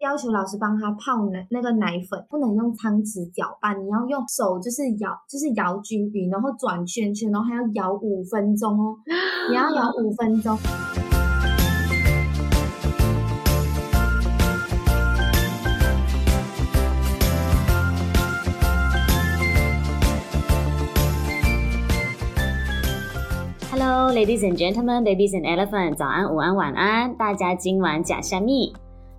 要求老师帮他泡奶，那个奶粉不能用汤匙搅拌，你要用手就是摇，就是摇均匀，然后转圈圈，然后还要摇五分钟哦，你要摇五分钟。Hello, ladies and gentlemen, babies and elephants，早安、午安、晚安，大家今晚假虾米。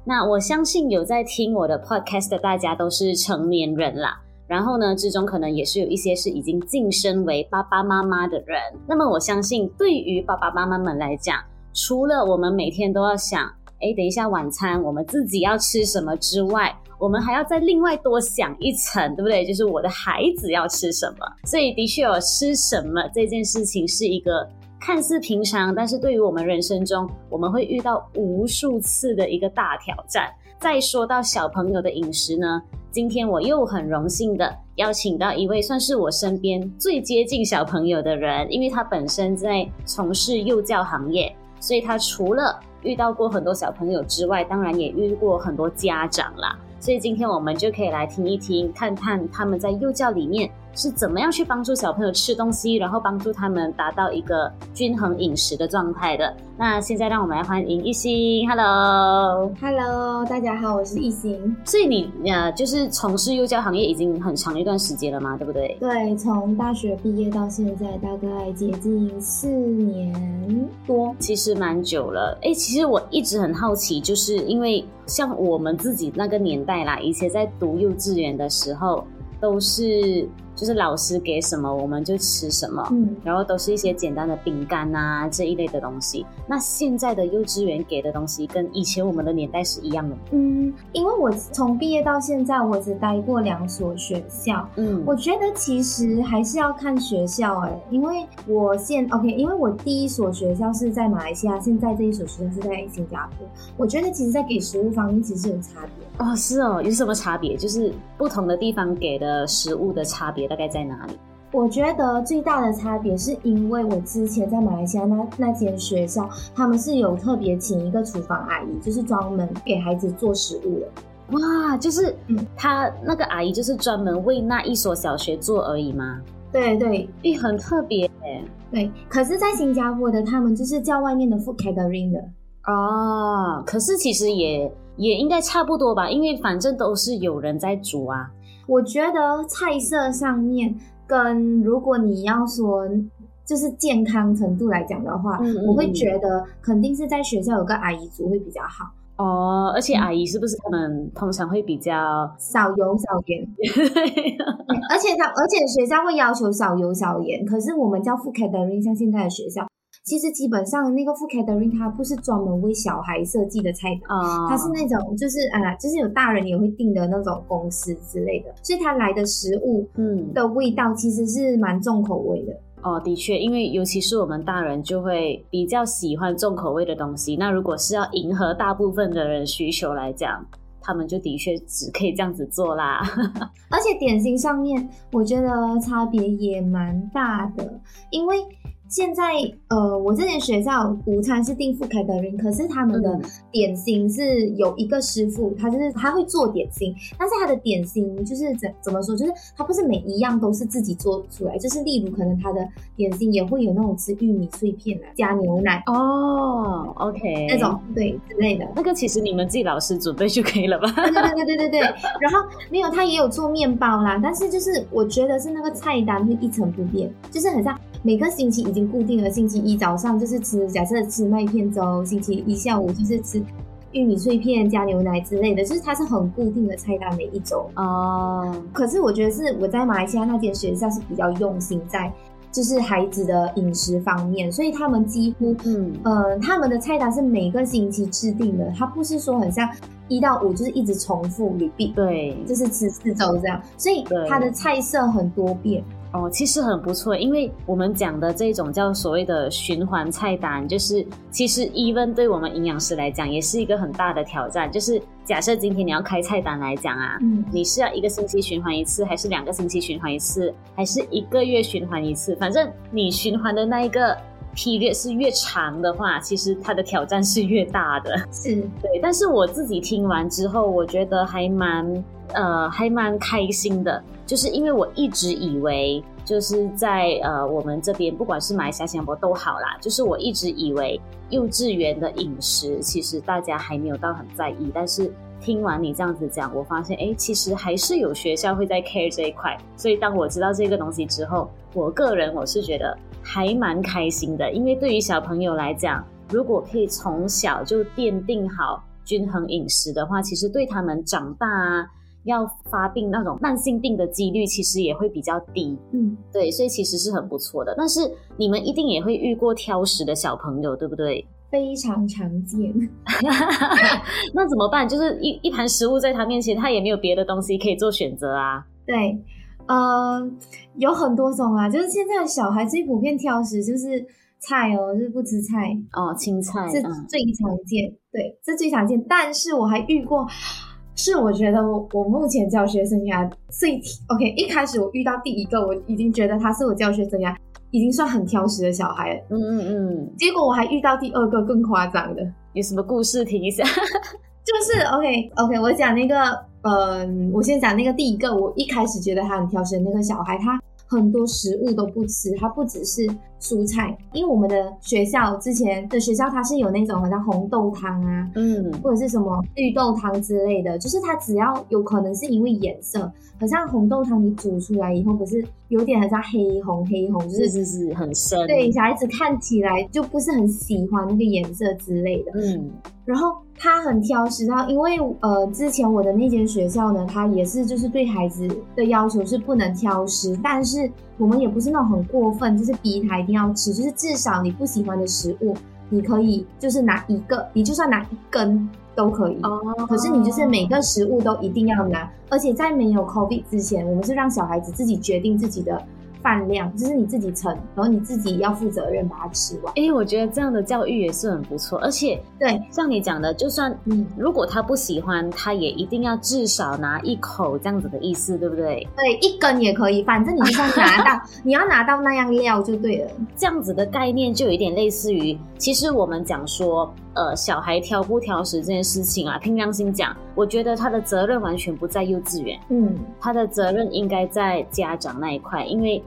那我相信有在听我的 podcast 的大家都是成年人啦，然后呢，之中可能也是有一些是已经晋升为爸爸妈妈的人。那么我相信，对于爸爸妈妈们来讲，除了我们每天都要想，诶，等一下晚餐我们自己要吃什么之外，我们还要再另外多想一层，对不对？就是我的孩子要吃什么。所以的确有吃什么这件事情是一个。看似平常，但是对于我们人生中，我们会遇到无数次的一个大挑战。再说到小朋友的饮食呢，今天我又很荣幸的邀请到一位算是我身边最接近小朋友的人，因为他本身在从事幼教行业，所以他除了遇到过很多小朋友之外，当然也遇过很多家长啦。所以今天我们就可以来听一听，看看他们在幼教里面。是怎么样去帮助小朋友吃东西，然后帮助他们达到一个均衡饮食的状态的？那现在让我们来欢迎一心，Hello，Hello，大家好，我是一心。所以你呃，就是从事幼教行业已经很长一段时间了嘛？对不对？对，从大学毕业到现在大概接近四年多，其实蛮久了。哎，其实我一直很好奇，就是因为像我们自己那个年代啦，以前在读幼稚园的时候。都是就是老师给什么我们就吃什么，嗯，然后都是一些简单的饼干啊这一类的东西。那现在的幼稚园给的东西跟以前我们的年代是一样的？嗯，因为我从毕业到现在，我只待过两所学校，嗯，我觉得其实还是要看学校哎、欸，因为我现 OK，因为我第一所学校是在马来西亚，现在这一所学校是在新加坡。我觉得其实，在给食物方面其实有差别。哦，是哦，有什么差别？就是不同的地方给的食物的差别大概在哪里？我觉得最大的差别是因为我之前在马来西亚那那间学校，他们是有特别请一个厨房阿姨，就是专门给孩子做食物的。哇，就是嗯，他那个阿姨就是专门为那一所小学做而已吗？对对，也很特别耶。对，可是，在新加坡的他们就是叫外面的 food catering 的。哦，可是其实也。也应该差不多吧，因为反正都是有人在煮啊。我觉得菜色上面跟如果你要说就是健康程度来讲的话，我会觉得肯定是在学校有个阿姨煮会比较好。哦，而且阿姨是不是他们通常会比较少油少盐？而且他而且学校会要求少油少盐，可是我们叫 food catering，像现在的学校。其实基本上那个 food catering 它不是专门为小孩设计的菜单，它是那种就是啊，就是有大人也会订的那种公司之类的，所以它来的食物嗯的味道其实是蛮重口味的。哦，的确，因为尤其是我们大人就会比较喜欢重口味的东西。那如果是要迎合大部分的人需求来讲，他们就的确只可以这样子做啦。而且点心上面，我觉得差别也蛮大的，因为。现在，呃，我这间学校午餐是订 food catering，可是他们的点心是有一个师傅，他就是他会做点心，但是他的点心就是怎怎么说，就是他不是每一样都是自己做出来，就是例如可能他的点心也会有那种吃玉米碎片啊，加牛奶哦，OK，那种对之类的，那个其实你们自己老师准备就可以了吧？对对对对对对，然后没有，他也有做面包啦，但是就是我觉得是那个菜单会一成不变，就是很像。每个星期已经固定了，星期一早上就是吃，假设吃麦片粥；星期一下午就是吃玉米碎片加牛奶之类的，就是它是很固定的菜单每一周。哦，可是我觉得是我在马来西亚那间学校是比较用心在，就是孩子的饮食方面，所以他们几乎，嗯，呃，他们的菜单是每个星期制定的，它不是说很像一到五就是一直重复 repeat，对，就是吃四周这样，所以它的菜色很多变。哦，其实很不错，因为我们讲的这种叫所谓的循环菜单，就是其实 even 对我们营养师来讲也是一个很大的挑战。就是假设今天你要开菜单来讲啊，嗯，你是要一个星期循环一次，还是两个星期循环一次，还是一个月循环一次？反正你循环的那一个 period 是越长的话，其实它的挑战是越大的。是 对，但是我自己听完之后，我觉得还蛮呃还蛮开心的，就是因为我一直以为就是在呃我们这边，不管是马来西亚、新加坡都好啦，就是我一直以为幼稚园的饮食其实大家还没有到很在意，但是听完你这样子讲，我发现哎，其实还是有学校会在 care 这一块。所以当我知道这个东西之后，我个人我是觉得。还蛮开心的，因为对于小朋友来讲，如果可以从小就奠定好均衡饮食的话，其实对他们长大啊，要发病那种慢性病的几率其实也会比较低。嗯，对，所以其实是很不错的。但是你们一定也会遇过挑食的小朋友，对不对？非常常见。那怎么办？就是一一盘食物在他面前，他也没有别的东西可以做选择啊。对。呃，有很多种啊，就是现在的小孩最普遍挑食，就是菜哦，就是不吃菜哦，青菜是最常见，嗯、对，这最常见。但是我还遇过，是我觉得我我目前教学生涯最 OK，一开始我遇到第一个，我已经觉得他是我教学生涯已经算很挑食的小孩了，嗯嗯嗯。结果我还遇到第二个更夸张的，有什么故事听一下？就是 OK OK，我讲那个。嗯，我先讲那个第一个，我一开始觉得他很挑食的那个小孩，他很多食物都不吃，他不只是蔬菜，因为我们的学校之前的学校，它是有那种好像红豆汤啊，嗯，或者是什么绿豆汤之类的，就是它只要有可能是因为颜色，好像红豆汤你煮出来以后不是有点很像黑红黑红，就是是是很深，对，小孩子看起来就不是很喜欢那个颜色之类的，嗯，然后他很挑食，然后因为呃之前我的那间学校呢，他也是就是对孩子的要求是不能挑食，但是我们也不是那种很过分，就是逼他。一定要吃，就是至少你不喜欢的食物，你可以就是拿一个，你就算拿一根都可以。哦。可是你就是每个食物都一定要拿，而且在没有 COVID 之前，我们是让小孩子自己决定自己的。饭量就是你自己盛，然后你自己要负责任把它吃完。哎、欸，我觉得这样的教育也是很不错，而且对，像你讲的，就算嗯，如果他不喜欢，他也一定要至少拿一口这样子的意思，对不对？对，一根也可以，反正你就算拿到，你要拿到那样料就对了。这样子的概念就有一点类似于，其实我们讲说，呃，小孩挑不挑食这件事情啊，凭良心讲，我觉得他的责任完全不在幼稚园，嗯，他的责任应该在家长那一块，因为。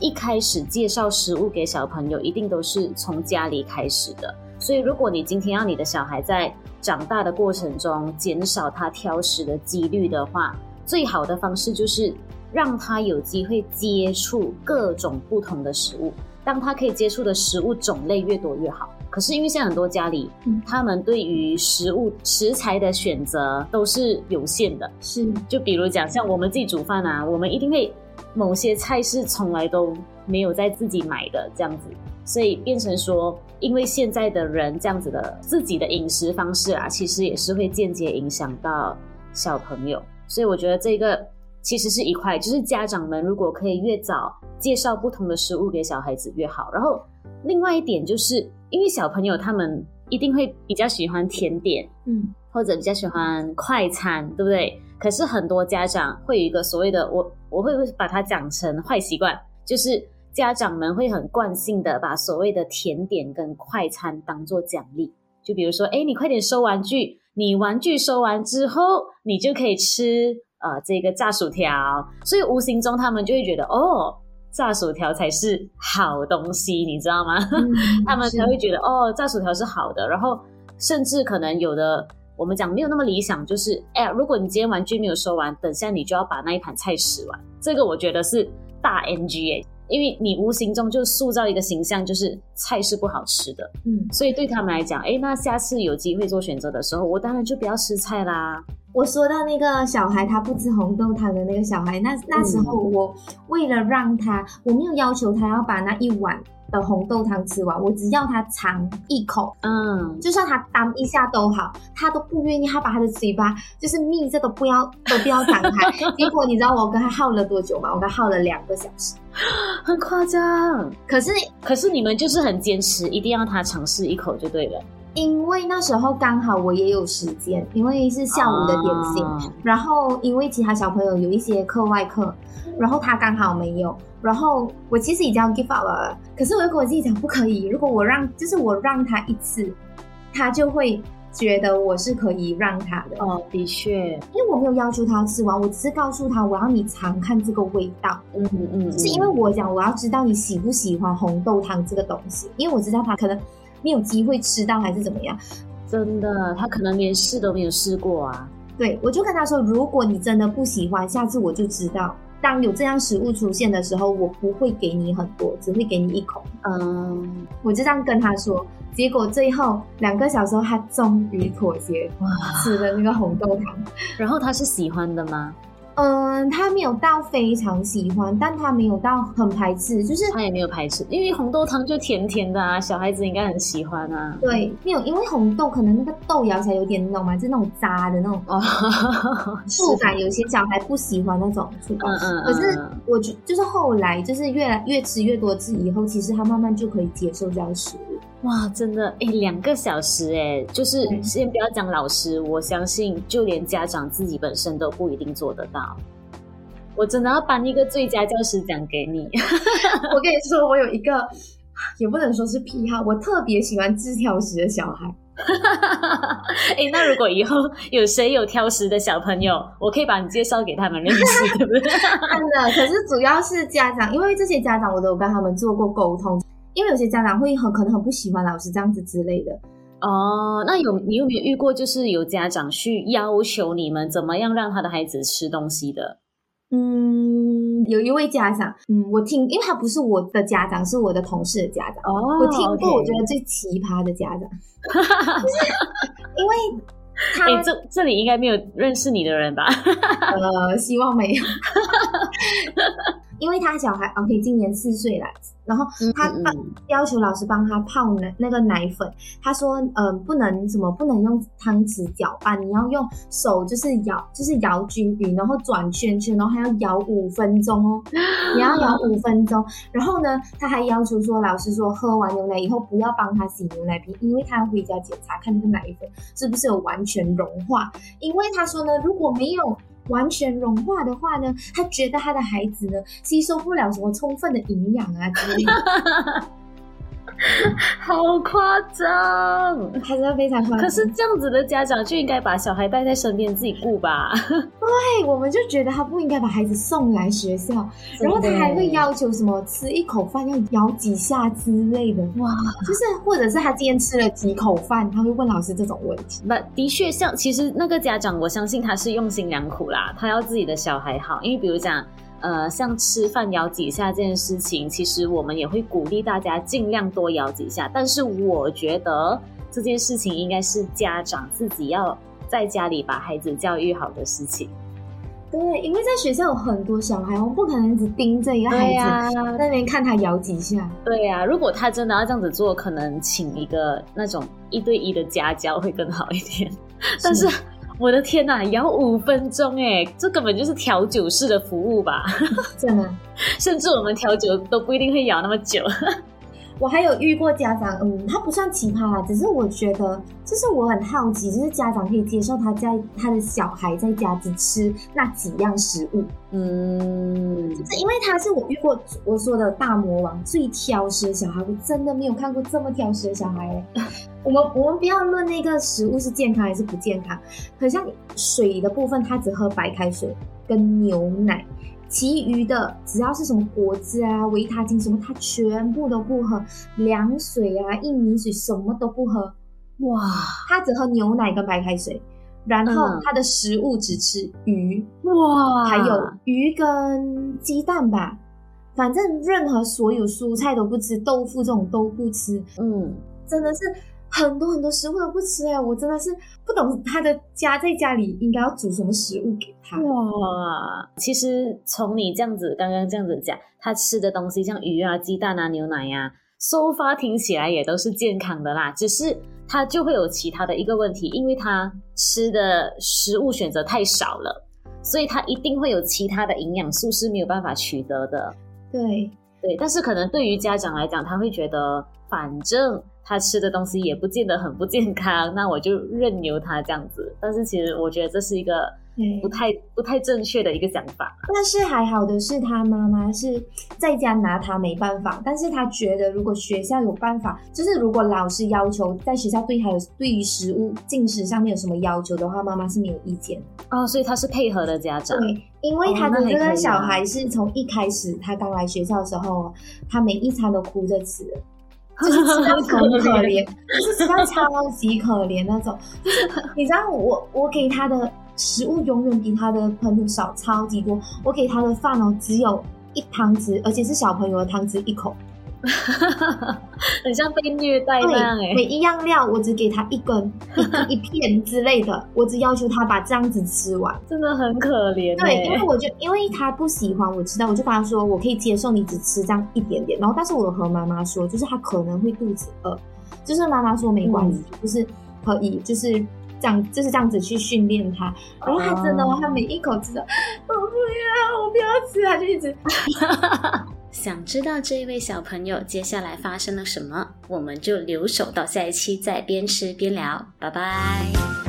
一开始介绍食物给小朋友，一定都是从家里开始的。所以，如果你今天要你的小孩在长大的过程中减少他挑食的几率的话，最好的方式就是让他有机会接触各种不同的食物。当他可以接触的食物种类越多越好。可是，因为现在很多家里，嗯、他们对于食物食材的选择都是有限的。是，就比如讲，像我们自己煮饭啊，我们一定会。某些菜是从来都没有在自己买的这样子，所以变成说，因为现在的人这样子的自己的饮食方式啊，其实也是会间接影响到小朋友。所以我觉得这个其实是一块，就是家长们如果可以越早介绍不同的食物给小孩子越好。然后另外一点就是，因为小朋友他们一定会比较喜欢甜点，嗯，或者比较喜欢快餐，对不对？可是很多家长会有一个所谓的我。我会把它讲成坏习惯，就是家长们会很惯性的把所谓的甜点跟快餐当做奖励，就比如说，哎，你快点收玩具，你玩具收完之后，你就可以吃呃这个炸薯条，所以无形中他们就会觉得，哦，炸薯条才是好东西，你知道吗？嗯、他们才会觉得，哦，炸薯条是好的，然后甚至可能有的。我们讲没有那么理想，就是哎呀，如果你今天玩具没有收完，等下你就要把那一盘菜吃完。这个我觉得是大 NG 哎，因为你无形中就塑造一个形象，就是菜是不好吃的。嗯，所以对他们来讲，哎，那下次有机会做选择的时候，我当然就不要吃菜啦。我说到那个小孩他不吃红豆汤的那个小孩，那那时候我为了让他，我没有要求他要把那一碗。的红豆汤吃完，我只要他尝一口，嗯，就算他当一下都好，他都不愿意，他把他的嘴巴就是密着都不要都不要张开。结果你知道我跟他耗了多久吗？我跟他耗了两个小时，很夸张。可是可是你们就是很坚持，一定要他尝试一口就对了。因为那时候刚好我也有时间，因为是下午的点心，啊、然后因为其他小朋友有一些课外课，然后他刚好没有，然后我其实已经要 give up 了，可是我又跟我自己讲不可以，如果我让，就是我让他一次，他就会觉得我是可以让他的。哦，的确，因为我没有要求他吃完，我只是告诉他我要你尝看这个味道。嗯嗯，嗯，就是因为我讲我要知道你喜不喜欢红豆汤这个东西，因为我知道他可能。没有机会吃到还是怎么样？真的，他可能连试都没有试过啊。对，我就跟他说，如果你真的不喜欢，下次我就知道，当有这样食物出现的时候，我不会给你很多，只会给你一口。嗯，我就这样跟他说。结果最后两个小时后，他终于妥协，哇，吃了那个红豆汤。然后他是喜欢的吗？嗯，他没有到非常喜欢，但他没有到很排斥，就是他也没有排斥，因为红豆汤就甜甜的啊，小孩子应该很喜欢啊。对，没有，因为红豆可能那个豆咬起来有点那种嘛，就那种渣的那种触感，有些小孩不喜欢那种触感。嗯嗯，嗯。可是我觉就是后来就是越来越吃越多次以后，其实他慢慢就可以接受这样食物。哇，真的哎，两个小时哎，就是先不要讲老师，我相信就连家长自己本身都不一定做得到。我真的要颁一个最佳教师奖给你。我跟你说，我有一个也不能说是癖好，我特别喜欢吃挑食的小孩。哎，那如果以后有谁有挑食的小朋友，我可以把你介绍给他们认识，对不对？真的，可是主要是家长，因为这些家长我都有跟他们做过沟通。因为有些家长会很可能很不喜欢老师这样子之类的哦。那有你有没有遇过，就是有家长去要求你们怎么样让他的孩子吃东西的？嗯，有一位家长，嗯，我听，因为他不是我的家长，是我的同事的家长。哦，我听过我觉得最奇葩的家长，因为他，欸、这这里应该没有认识你的人吧？呃，希望没有。因为他小孩 OK，今年四岁了，然后他帮要求老师帮他泡奶那个奶粉，他说呃不能什么不能用汤匙搅拌，你要用手就是摇就是摇均匀，然后转圈圈，然后还要摇五分钟哦，你要摇五分钟。然后呢，他还要求说老师说喝完牛奶以后不要帮他洗牛奶瓶，因为他要回家检查看那个奶粉是不是有完全融化，因为他说呢如果没有。完全融化的话呢，他觉得他的孩子呢吸收不了什么充分的营养啊之类的。好夸张，还是非常夸张。可是这样子的家长就应该把小孩带在身边自己顾吧？对，我们就觉得他不应该把孩子送来学校，然后他还会要求什么吃一口饭要咬几下之类的。哇，就是或者是他今天吃了几口饭，他会问老师这种问题。不，的确像其实那个家长，我相信他是用心良苦啦，他要自己的小孩好，因为比如讲。呃，像吃饭摇几下这件事情，其实我们也会鼓励大家尽量多摇几下。但是我觉得这件事情应该是家长自己要在家里把孩子教育好的事情。对，因为在学校有很多小孩，我们不可能只盯着一个孩子在那边看他摇几下。对呀、啊，如果他真的要这样子做，可能请一个那种一对一的家教会更好一点。但是。我的天呐，摇五分钟哎，这根本就是调酒式的服务吧？真的，甚至我们调酒都不一定会摇那么久。我还有遇过家长，嗯，他不算奇葩啦，只是我觉得，就是我很好奇，就是家长可以接受他在他的小孩在家只吃那几样食物，嗯，就是因为他是我遇过我说的大魔王，最挑食的小孩，我真的没有看过这么挑食的小孩哎。我们我们不要论那个食物是健康还是不健康，很像水的部分，他只喝白开水跟牛奶。其余的只要是什么果汁啊、维他精什么，他全部都不喝。凉水啊、薏米水什么都不喝。哇，他只喝牛奶跟白开水，然后他的食物只吃鱼。哇，还有鱼跟鸡蛋吧，反正任何所有蔬菜都不吃，豆腐这种都不吃。嗯，真的是。很多很多食物都不吃哎，我真的是不懂他的家在家里应该要煮什么食物给他。哇，其实从你这样子刚刚这样子讲，他吃的东西像鱼啊、鸡蛋啊、牛奶呀、啊，so far 听起来也都是健康的啦。只是他就会有其他的一个问题，因为他吃的食物选择太少了，所以他一定会有其他的营养素是没有办法取得的。对对，但是可能对于家长来讲，他会觉得反正。他吃的东西也不见得很不健康，那我就任由他这样子。但是其实我觉得这是一个不太不太正确的一个想法。但是还好的是，他妈妈是在家拿他没办法，但是他觉得如果学校有办法，就是如果老师要求在学校对他有对于食物进食上面有什么要求的话，妈妈是没有意见哦，所以他是配合的家长。对，因为他的这个小孩是从一开始他刚来学校的时候，他每一餐都哭着吃。就是吃到很可怜，就是吃到超级可怜那种。就是你知道我，我我给他的食物永远比他的朋友少超级多。我给他的饭哦，只有一汤匙，而且是小朋友的汤匙一口。很像被虐待那样哎！每一样料我只给他一根、一一片之类的，我只要求他把这样子吃完，真的很可怜。对，因为我就因为他不喜欢，我知道，我就跟他说，我可以接受你只吃这样一点点。然后，但是我和妈妈说，就是他可能会肚子饿，就是妈妈说没关系，嗯、就是可以，就是这样，就是这样子去训练他。然后他真的，他每一口吃的，我不要，我不要吃，他就一直。想知道这一位小朋友接下来发生了什么，我们就留守到下一期再边吃边聊，拜拜。